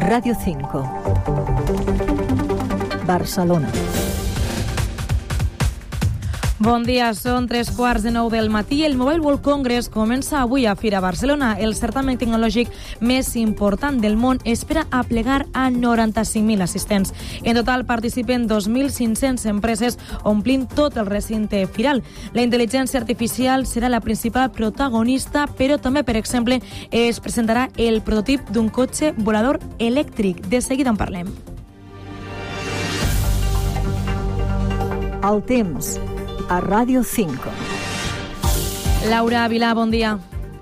Radio 5. Barcelona. Bon dia, són tres quarts de nou del matí. El Mobile World Congress comença avui a Fira Barcelona. El certamen tecnològic més important del món espera a plegar a 95.000 assistents. En total participen 2.500 empreses omplint tot el recinte firal. La intel·ligència artificial serà la principal protagonista, però també, per exemple, es presentarà el prototip d'un cotxe volador elèctric. De seguida en parlem. El temps a Ràdio 5. Laura Vilà, bon dia.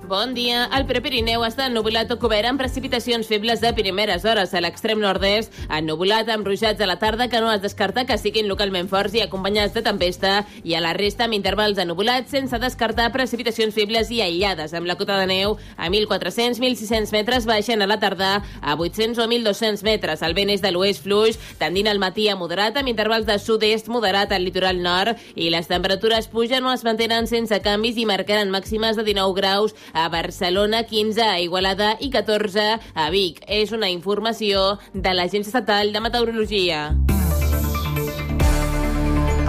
Bon dia. El Prepirineu està ennubulat o cobert amb precipitacions febles de primeres hores. A l'extrem nord-est, ennubulat amb ruixats a la tarda que no es descarta que siguin localment forts i acompanyats de tempesta, i a la resta amb intervals ennubulats sense descartar precipitacions febles i aïllades, amb la cota de neu a 1.400-1.600 metres baixant a la tarda a 800 o 1.200 metres. El vent és de l'oest fluix, tendint al matí a moderat, amb intervals de sud-est moderat al litoral nord, i les temperatures pugen o es mantenen sense canvis i marcaran màximes de 19 graus a Barcelona, 15 a Igualada i 14 a Vic. És una informació de l'Agència Estatal de Meteorologia.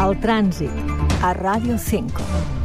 El trànsit a Ràdio 5.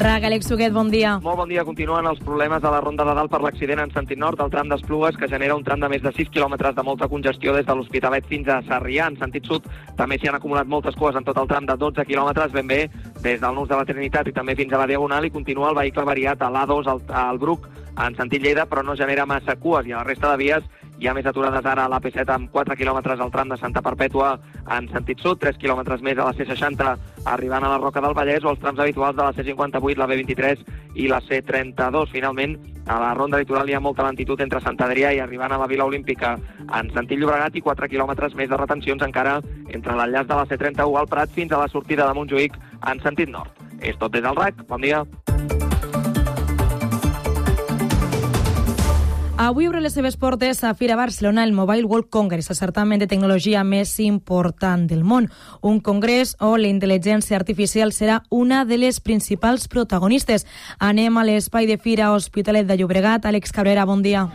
RAC, Àlex Suguet, bon dia. Molt bon dia. Continuen els problemes de la Ronda de Dalt per l'accident en sentit nord del tram d'Esplugues, que genera un tram de més de 6 quilòmetres de molta congestió des de l'Hospitalet fins a Sarrià. En sentit sud també s'hi han acumulat moltes cues en tot el tram de 12 quilòmetres, ben bé des del Nus de la Trinitat i també fins a la Diagonal, i continua el vehicle variat a l'A2 al, al Bruc en sentit Lleida, però no genera massa cues, i a la resta de vies hi ha més aturades ara a l'AP7 amb 4 quilòmetres al tram de Santa Perpètua en sentit sud, 3 quilòmetres més a la C60 arribant a la Roca del Vallès o els trams habituals de la C58, la B23 i la C32. Finalment, a la ronda litoral hi ha molta lentitud entre Sant Adrià i arribant a la Vila Olímpica en sentit Llobregat i 4 quilòmetres més de retencions encara entre l'enllaç de la C31 al Prat fins a la sortida de Montjuïc en sentit nord. És tot des del RAC. Bon dia. Avui obre les seves portes a Fira Barcelona el Mobile World Congress, el certamen de tecnologia més important del món. Un congrés on la intel·ligència artificial serà una de les principals protagonistes. Anem a l'espai de Fira Hospitalet de Llobregat. Àlex Cabrera, bon dia.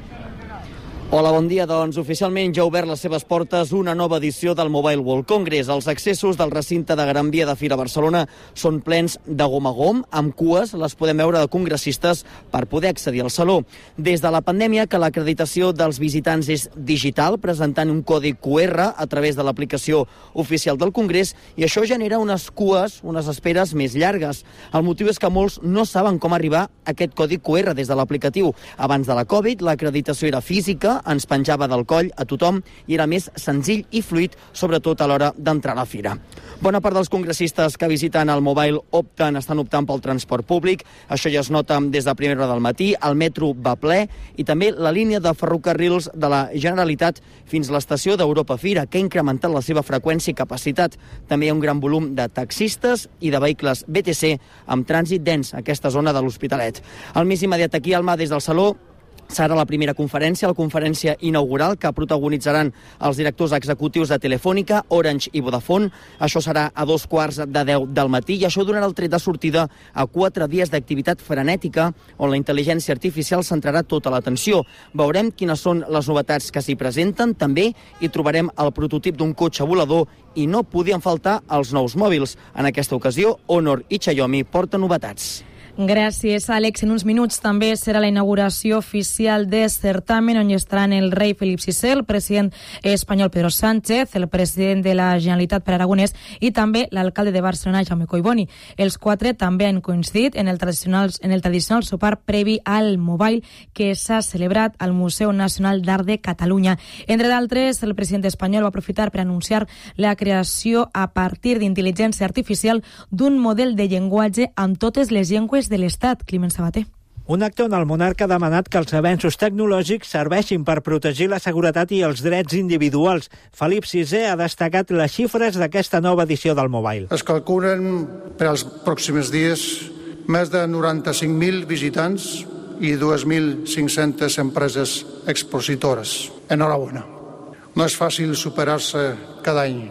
Hola, bon dia. Doncs oficialment ja ha obert les seves portes una nova edició del Mobile World Congress. Els accessos del recinte de Gran Via de Fira Barcelona són plens de gom a gom, amb cues, les podem veure de congressistes per poder accedir al saló. Des de la pandèmia que l'acreditació dels visitants és digital, presentant un codi QR a través de l'aplicació oficial del Congrés, i això genera unes cues, unes esperes més llargues. El motiu és que molts no saben com arribar a aquest codi QR des de l'aplicatiu. Abans de la Covid, l'acreditació era física, ens penjava del coll a tothom i era més senzill i fluid, sobretot a l'hora d'entrar a la fira. Bona part dels congressistes que visiten el Mobile opten, estan optant pel transport públic. Això ja es nota des de primera hora del matí. El metro va ple i també la línia de ferrocarrils de la Generalitat fins a l'estació d'Europa Fira, que ha incrementat la seva freqüència i capacitat. També hi ha un gran volum de taxistes i de vehicles BTC amb trànsit dens a aquesta zona de l'Hospitalet. El més immediat aquí, al mà des del Saló, serà la primera conferència, la conferència inaugural que protagonitzaran els directors executius de Telefònica, Orange i Vodafone. Això serà a dos quarts de deu del matí i això donarà el tret de sortida a quatre dies d'activitat frenètica on la intel·ligència artificial centrarà tota l'atenció. Veurem quines són les novetats que s'hi presenten. També hi trobarem el prototip d'un cotxe volador i no podien faltar els nous mòbils. En aquesta ocasió, Honor i Xiaomi porten novetats. Gràcies, Àlex. En uns minuts també serà la inauguració oficial de certamen on hi estaran el rei Felip VI, el president espanyol Pedro Sánchez, el president de la Generalitat per Aragonès i també l'alcalde de Barcelona, Jaume Collboni. Els quatre també han coincidit en el tradicional, en el tradicional sopar previ al Mobile que s'ha celebrat al Museu Nacional d'Art de Catalunya. Entre d'altres, el president espanyol va aprofitar per anunciar la creació a partir d'intel·ligència artificial d'un model de llenguatge amb totes les llengües de l'Estat, Climent Sabater. Un acte on el monarca ha demanat que els avenços tecnològics serveixin per protegir la seguretat i els drets individuals. Felip VI ha destacat les xifres d'aquesta nova edició del Mobile. Es calculen per als pròxims dies més de 95.000 visitants i 2.500 empreses expositores. Enhorabona. No és fàcil superar-se cada any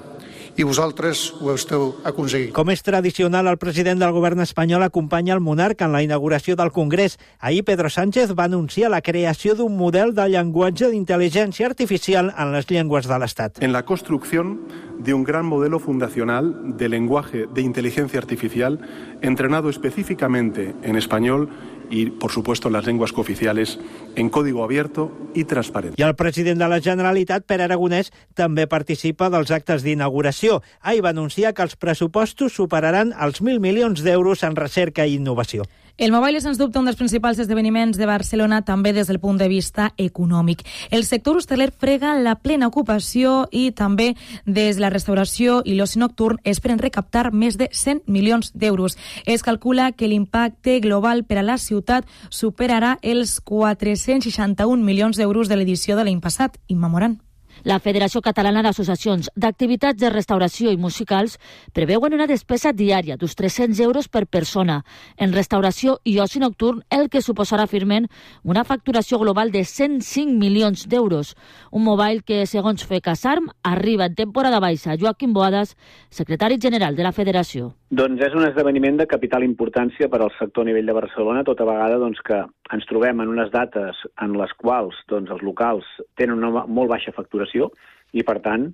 i vosaltres ho esteu aconseguint. Com és tradicional, el president del govern espanyol acompanya el monarca en la inauguració del Congrés. Ahir Pedro Sánchez va anunciar la creació d'un model de llenguatge d'intel·ligència artificial en les llengües de l'Estat. En la construcción de un gran modelo fundacional de lenguaje de inteligencia artificial entrenado específicamente en español y, por supuesto, las lenguas cooficiales en código abierto y transparente. I el president de la Generalitat, Pere Aragonès, també participa dels actes d'inauguració. Ahir va anunciar que els pressupostos superaran els 1.000 milions d'euros en recerca i innovació. El Mobile és, sens dubte, un dels principals esdeveniments de Barcelona també des del punt de vista econòmic. El sector hosteler frega la plena ocupació i també des de la restauració i l'oci nocturn esperen recaptar més de 100 milions d'euros. Es calcula que l'impacte global per a la ciutat superarà els 461 milions d'euros de l'edició de l'any passat, immemorant. La Federació Catalana d'Associacions d'Activitats de Restauració i Musicals preveuen una despesa diària d'uns 300 euros per persona en restauració i oci nocturn, el que suposarà firment una facturació global de 105 milions d'euros. Un mobile que, segons FECASARM, arriba en temporada baixa. Joaquim Boadas, secretari general de la Federació. Doncs és un esdeveniment de capital importància per al sector a nivell de Barcelona, tota vegada doncs, que ens trobem en unes dates en les quals doncs, els locals tenen una molt baixa facturació i, per tant,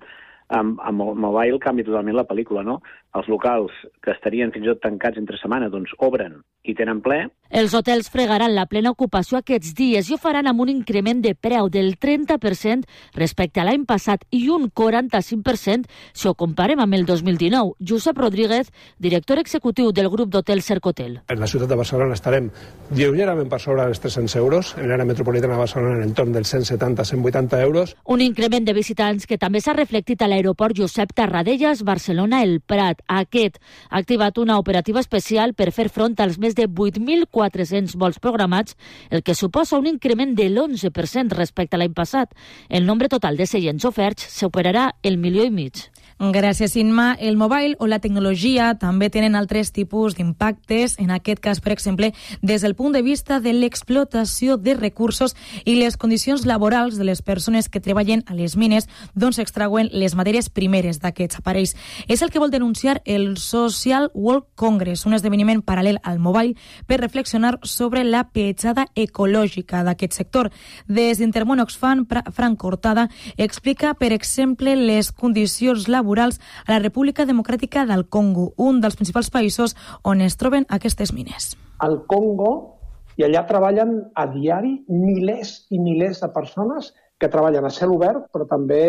amb, amb el mobile canvia totalment la pel·lícula, no? Els locals que estarien fins i tot tancats entre setmana, doncs obren i tenen ple. Els hotels fregaran la plena ocupació aquests dies i ho faran amb un increment de preu del 30% respecte a l'any passat i un 45% si ho comparem amb el 2019. Josep Rodríguez, director executiu del grup d'hotels Cercotel. En la ciutat de Barcelona estarem lleugerament per sobre dels 300 euros, en l'àrea metropolitana de Barcelona en entorn dels 170-180 euros. Un increment de visitants que també s'ha reflectit a l'aeroport Josep Tarradellas, Barcelona, el Prat. Aquest ha activat una operativa especial per fer front als més de 8.400 vols programats, el que suposa un increment de l'11% respecte a l'any passat. El nombre total de seients oferts superarà el milió i mig. Gràcies, Inma. El mobile o la tecnologia també tenen altres tipus d'impactes, en aquest cas, per exemple, des del punt de vista de l'explotació de recursos i les condicions laborals de les persones que treballen a les mines d'on s'extrauen les matèries primeres d'aquests aparells. És el que vol denunciar el Social World Congress, un esdeveniment paral·lel al mobile per reflexionar sobre la petjada ecològica d'aquest sector. Des d'Intermón Oxfam, Frank Cortada explica, per exemple, les condicions laborals a la República Democràtica del Congo, un dels principals països on es troben aquestes mines. Al Congo, i allà treballen a diari milers i milers de persones que treballen a cel obert, però també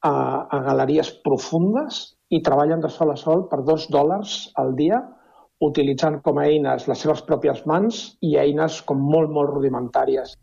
a, a galeries profundes i treballen de sol a sol per dos dòlars al dia, utilitzant com a eines les seves pròpies mans i eines com molt, molt rudimentàries.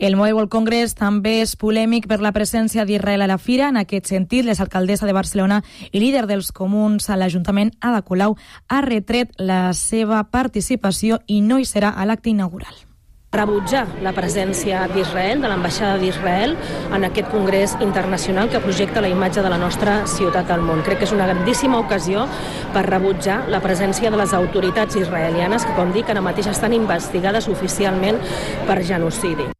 El Mobile World Congress també és polèmic per la presència d'Israel a la fira. En aquest sentit, l'exalcaldessa de Barcelona i líder dels comuns a l'Ajuntament, Ada Colau, ha retret la seva participació i no hi serà a l'acte inaugural rebutjar la presència d'Israel, de l'ambaixada d'Israel, en aquest congrés internacional que projecta la imatge de la nostra ciutat al món. Crec que és una grandíssima ocasió per rebutjar la presència de les autoritats israelianes que, com dic, ara mateix estan investigades oficialment per genocidi.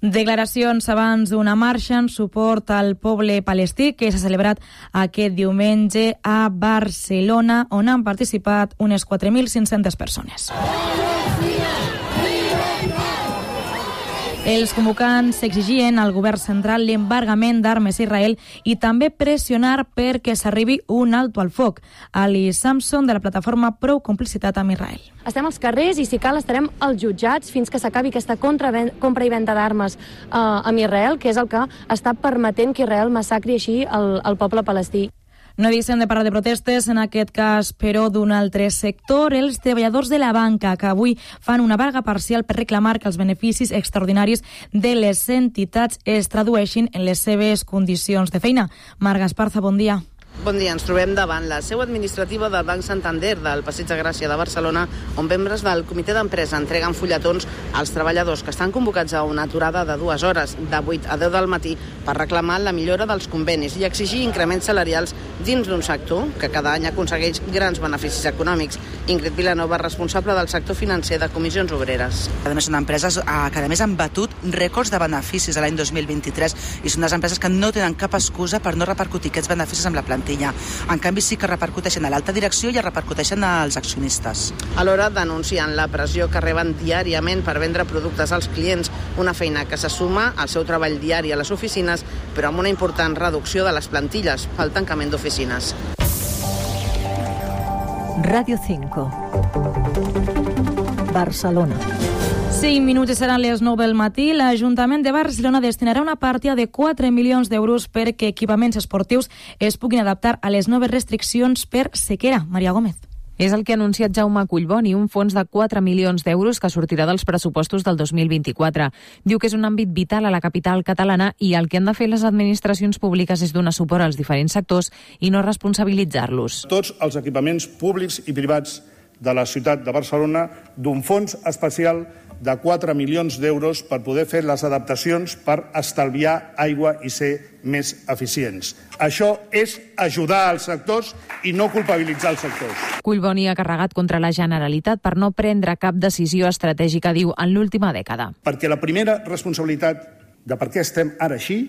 Declaracions abans d'una marxa en suport al poble palestí que s'ha celebrat aquest diumenge a Barcelona, on han participat unes 4.500 persones. Els convocants exigien al govern central l'embargament d'armes a Israel i també pressionar perquè s'arribi un alto al foc. Ali Samson, de la plataforma Prou Complicitat amb Israel. Estem als carrers i, si cal, estarem als jutjats fins que s'acabi aquesta compra i venda d'armes eh, amb Israel, que és el que està permetent que Israel massacri així el, el poble palestí. No deixem de parlar de protestes, en aquest cas, però, d'un altre sector, els treballadors de la banca, que avui fan una vaga parcial per reclamar que els beneficis extraordinaris de les entitats es tradueixin en les seves condicions de feina. Marc Esparza, bon dia. Bon dia, ens trobem davant la seu administrativa del Banc Santander del Passeig de Gràcia de Barcelona, on membres del comitè d'empresa entreguen fulletons als treballadors que estan convocats a una aturada de dues hores, de 8 a 10 del matí, per reclamar la millora dels convenis i exigir increments salarials dins d'un sector que cada any aconsegueix grans beneficis econòmics. Ingrid Vilanova, responsable del sector financer de comissions obreres. A més, són empreses que a més han batut rècords de beneficis l'any 2023 i són unes empreses que no tenen cap excusa per no repercutir aquests beneficis amb la plantilla plantilla. En canvi, sí que repercuteixen a l'alta direcció i repercuteixen als accionistes. Alhora denuncien la pressió que reben diàriament per vendre productes als clients, una feina que se suma al seu treball diari a les oficines, però amb una important reducció de les plantilles pel tancament d'oficines. Radio 5. Barcelona. 5 minuts i seran les 9 del matí. L'Ajuntament de Barcelona destinarà una partida de 4 milions d'euros perquè equipaments esportius es puguin adaptar a les noves restriccions per sequera. Maria Gómez. És el que ha anunciat Jaume Collboni, un fons de 4 milions d'euros que sortirà dels pressupostos del 2024. Diu que és un àmbit vital a la capital catalana i el que han de fer les administracions públiques és donar suport als diferents sectors i no responsabilitzar-los. Tots els equipaments públics i privats de la ciutat de Barcelona d'un fons especial de 4 milions d'euros per poder fer les adaptacions per estalviar aigua i ser més eficients. Això és ajudar als sectors i no culpabilitzar els sectors. Collboni ha carregat contra la Generalitat per no prendre cap decisió estratègica, diu, en l'última dècada. Perquè la primera responsabilitat de per què estem ara així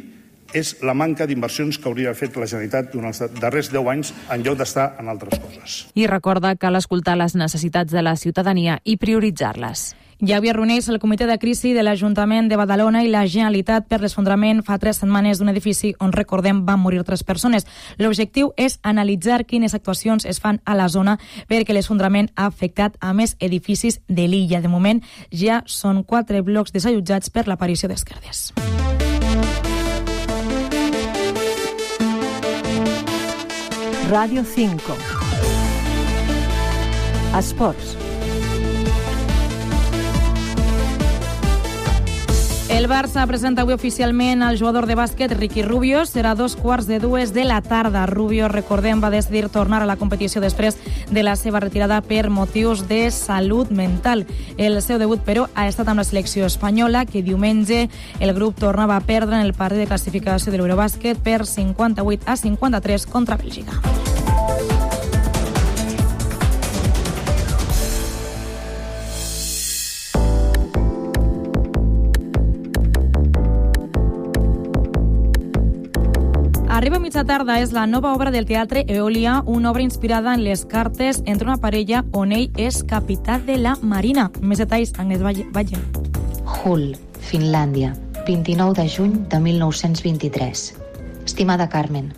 és la manca d'inversions que hauria fet la Generalitat durant els darrers 10 anys en lloc d'estar en altres coses. I recorda cal escoltar les necessitats de la ciutadania i prioritzar-les. Ja havia reuneix el comitè de crisi de l'Ajuntament de Badalona i la Generalitat per l'esfondrament fa tres setmanes d'un edifici on, recordem, van morir tres persones. L'objectiu és analitzar quines actuacions es fan a la zona perquè l'esfondrament ha afectat a més edificis de l'illa. De moment ja són quatre blocs desallotjats per l'aparició d'esquerdes. Radio 5. Esports. El Barça presenta avui oficialment el jugador de bàsquet Ricky Rubio. Serà dos quarts de dues de la tarda. Rubio, recordem, va decidir tornar a la competició després de la seva retirada per motius de salut mental. El seu debut, però, ha estat amb la selecció espanyola, que diumenge el grup tornava a perdre en el partit de classificació de l'Eurobàsquet per 58 a 53 contra Bèlgica. Arriba mitja tarda és la nova obra del Teatre Eolia, una obra inspirada en les cartes entre una parella on ell és capità de la Marina. Més detalls, Agnès Valle. Hull, Finlàndia, 29 de juny de 1923. Estimada Carmen,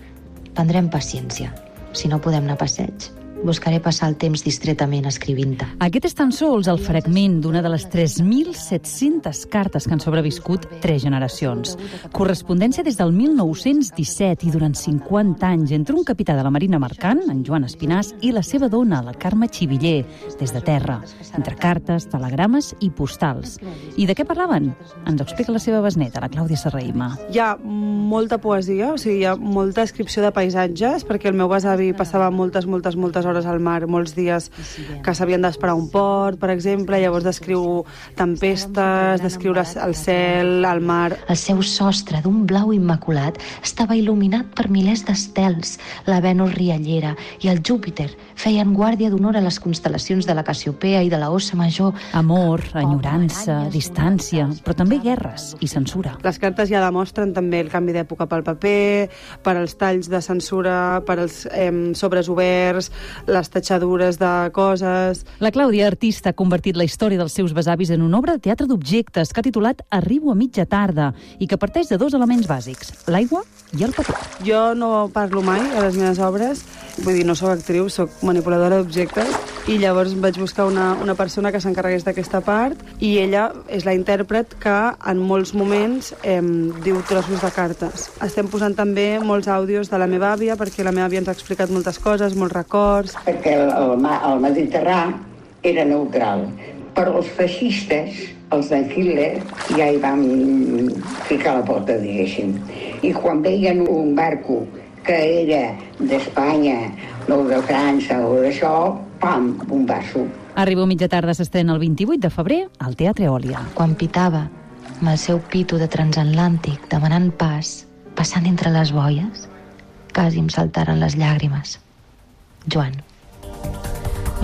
prendrem paciència. Si no podem anar a passeig, buscaré passar el temps distretament escrivint-te. Aquest és tan sols el fragment d'una de les 3.700 cartes que han sobreviscut tres generacions. Correspondència des del 1917 i durant 50 anys entre un capità de la Marina Mercant, en Joan Espinàs, i la seva dona, la Carme Xiviller, des de terra, entre cartes, telegrames i postals. I de què parlaven? Ens ho explica la seva besneta, la Clàudia Serraïma. Hi ha molta poesia, o sigui, hi ha molta descripció de paisatges, perquè el meu besavi passava moltes, moltes, moltes hores al mar, molts dies que s'havien d'esperar un port, per exemple, llavors descriu tempestes, descriure el cel, el mar... El seu sostre d'un blau immaculat estava il·luminat per milers d'estels. La Venus riallera i el Júpiter feien guàrdia d'honor a les constel·lacions de la Cassiopea i de la Ossa Major. Amor, enyorança, distància, però també guerres i censura. Les cartes ja demostren també el canvi d'època pel paper, per als talls de censura, per als eh, sobres oberts, les tatxadures de coses... La Clàudia, artista, ha convertit la història dels seus besavis en una obra de teatre d'objectes que ha titulat Arribo a mitja tarda i que parteix de dos elements bàsics, l'aigua i el paper. Jo no parlo mai a les meves obres, vull dir, no sóc actriu, sóc manipuladora d'objectes, i llavors vaig buscar una, una persona que s'encarregués d'aquesta part, i ella és la intèrpret que en molts moments eh, diu trossos de cartes. Estem posant també molts àudios de la meva àvia, perquè la meva àvia ens ha explicat moltes coses, molts records. Perquè el, el, el Mediterrani era neutral, però els feixistes, els d'en Hitler, ja hi van ficar la pota, diguéssim. I quan veien un barco que era d'Espanya, o de França, o d'això, pam, bombasso. Arriba a mitja tarda s'estrena el 28 de febrer al Teatre Òlia. Quan pitava, amb el seu pito de transatlàntic, demanant pas, passant entre les boies, quasi em saltaren les llàgrimes. Joan.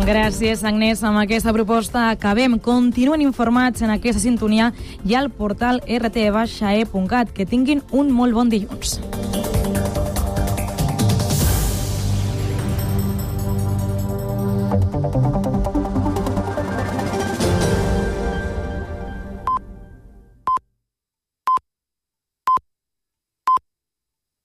Gràcies, Agnès. Amb aquesta proposta acabem. Continuen informats en aquesta sintonia i al portal rtbaixae.cat. Que tinguin un molt bon dilluns.